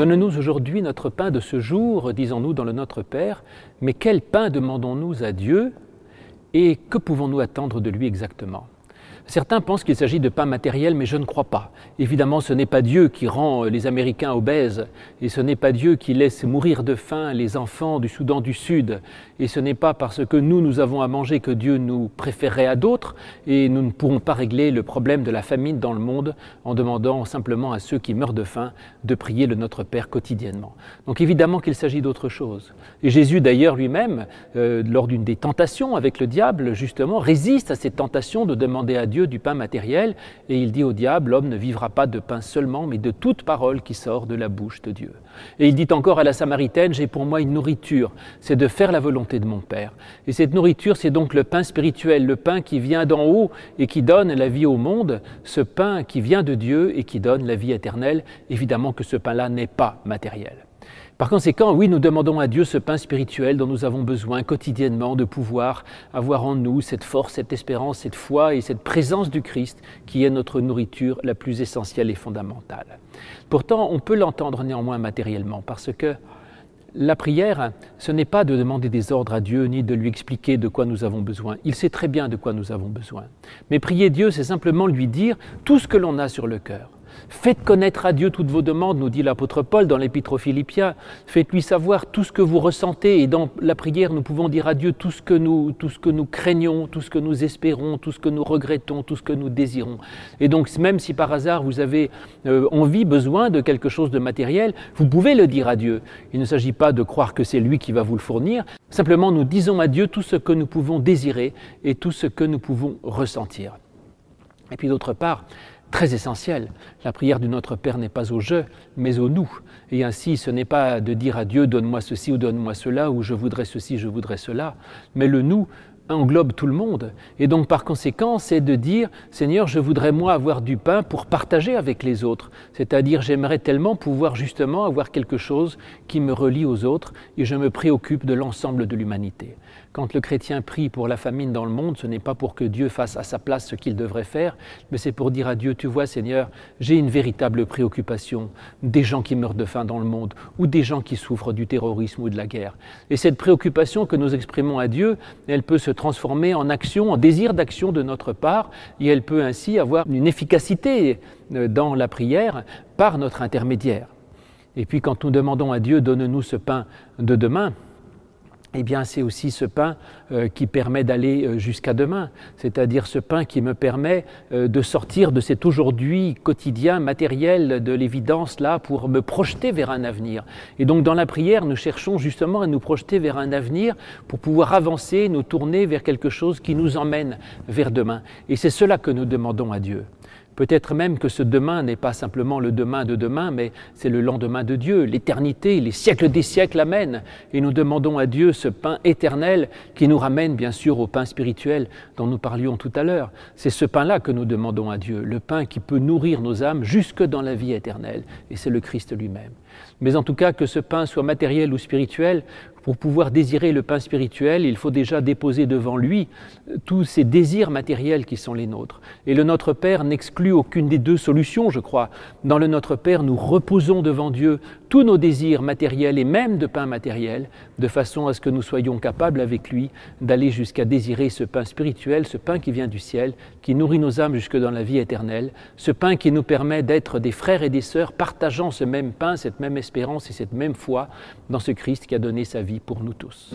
Donne-nous aujourd'hui notre pain de ce jour, disons-nous dans le Notre Père, mais quel pain demandons-nous à Dieu et que pouvons-nous attendre de lui exactement? Certains pensent qu'il s'agit de pain matériel, mais je ne crois pas. Évidemment, ce n'est pas Dieu qui rend les Américains obèses, et ce n'est pas Dieu qui laisse mourir de faim les enfants du Soudan du Sud, et ce n'est pas parce que nous, nous avons à manger que Dieu nous préférerait à d'autres, et nous ne pourrons pas régler le problème de la famine dans le monde en demandant simplement à ceux qui meurent de faim de prier le Notre Père quotidiennement. Donc évidemment qu'il s'agit d'autre chose. Et Jésus d'ailleurs lui-même, euh, lors d'une des tentations avec le diable, justement, résiste à cette tentation de demander à Dieu du pain matériel, et il dit au diable, l'homme ne vivra pas de pain seulement, mais de toute parole qui sort de la bouche de Dieu. Et il dit encore à la Samaritaine, j'ai pour moi une nourriture, c'est de faire la volonté de mon Père. Et cette nourriture, c'est donc le pain spirituel, le pain qui vient d'en haut et qui donne la vie au monde, ce pain qui vient de Dieu et qui donne la vie éternelle. Évidemment que ce pain-là n'est pas matériel. Par conséquent, oui, nous demandons à Dieu ce pain spirituel dont nous avons besoin quotidiennement de pouvoir avoir en nous cette force, cette espérance, cette foi et cette présence du Christ qui est notre nourriture la plus essentielle et fondamentale. Pourtant, on peut l'entendre néanmoins matériellement parce que la prière, ce n'est pas de demander des ordres à Dieu ni de lui expliquer de quoi nous avons besoin. Il sait très bien de quoi nous avons besoin. Mais prier Dieu, c'est simplement lui dire tout ce que l'on a sur le cœur. Faites connaître à Dieu toutes vos demandes, nous dit l'apôtre Paul dans l'épître aux Philippiens. Faites-lui savoir tout ce que vous ressentez. Et dans la prière, nous pouvons dire à Dieu tout ce que nous, tout ce que nous craignons, tout ce que nous espérons, tout ce que nous regrettons, tout ce que nous désirons. Et donc, même si par hasard vous avez euh, envie, besoin de quelque chose de matériel, vous pouvez le dire à Dieu. Il ne s'agit pas de croire que c'est lui qui va vous le fournir. Simplement, nous disons à Dieu tout ce que nous pouvons désirer et tout ce que nous pouvons ressentir. Et puis d'autre part, très essentiel. La prière du Notre Père n'est pas au je, mais au nous. Et ainsi, ce n'est pas de dire à Dieu donne-moi ceci ou donne-moi cela, ou je voudrais ceci, je voudrais cela, mais le nous englobe tout le monde. Et donc par conséquent, c'est de dire, Seigneur, je voudrais moi avoir du pain pour partager avec les autres. C'est-à-dire, j'aimerais tellement pouvoir justement avoir quelque chose qui me relie aux autres et je me préoccupe de l'ensemble de l'humanité. Quand le chrétien prie pour la famine dans le monde, ce n'est pas pour que Dieu fasse à sa place ce qu'il devrait faire, mais c'est pour dire à Dieu, tu vois Seigneur, j'ai une véritable préoccupation des gens qui meurent de faim dans le monde ou des gens qui souffrent du terrorisme ou de la guerre. Et cette préoccupation que nous exprimons à Dieu, elle peut se transformer en action, en désir d'action de notre part, et elle peut ainsi avoir une efficacité euh, dans la prière par notre intermédiaire. Et puis quand nous demandons à Dieu, donne-nous ce pain de demain, eh bien, c'est aussi ce pain euh, qui permet d'aller euh, jusqu'à demain, c'est-à-dire ce pain qui me permet euh, de sortir de cet aujourd'hui quotidien matériel de l'évidence là pour me projeter vers un avenir. Et donc, dans la prière, nous cherchons justement à nous projeter vers un avenir pour pouvoir avancer, nous tourner vers quelque chose qui nous emmène vers demain. Et c'est cela que nous demandons à Dieu. Peut-être même que ce demain n'est pas simplement le demain de demain, mais c'est le lendemain de Dieu, l'éternité, les siècles des siècles amènent. Et nous demandons à Dieu ce pain éternel qui nous ramène bien sûr au pain spirituel dont nous parlions tout à l'heure. C'est ce pain-là que nous demandons à Dieu, le pain qui peut nourrir nos âmes jusque dans la vie éternelle. Et c'est le Christ lui-même. Mais en tout cas, que ce pain soit matériel ou spirituel, pour pouvoir désirer le pain spirituel, il faut déjà déposer devant lui euh, tous ces désirs matériels qui sont les nôtres. Et le Notre Père n'exclut aucune des deux solutions, je crois. Dans le Notre Père, nous reposons devant Dieu tous nos désirs matériels et même de pain matériel, de façon à ce que nous soyons capables avec lui d'aller jusqu'à désirer ce pain spirituel, ce pain qui vient du ciel, qui nourrit nos âmes jusque dans la vie éternelle, ce pain qui nous permet d'être des frères et des sœurs partageant ce même pain, cette même espérance et cette même foi dans ce Christ qui a donné sa pour nous tous.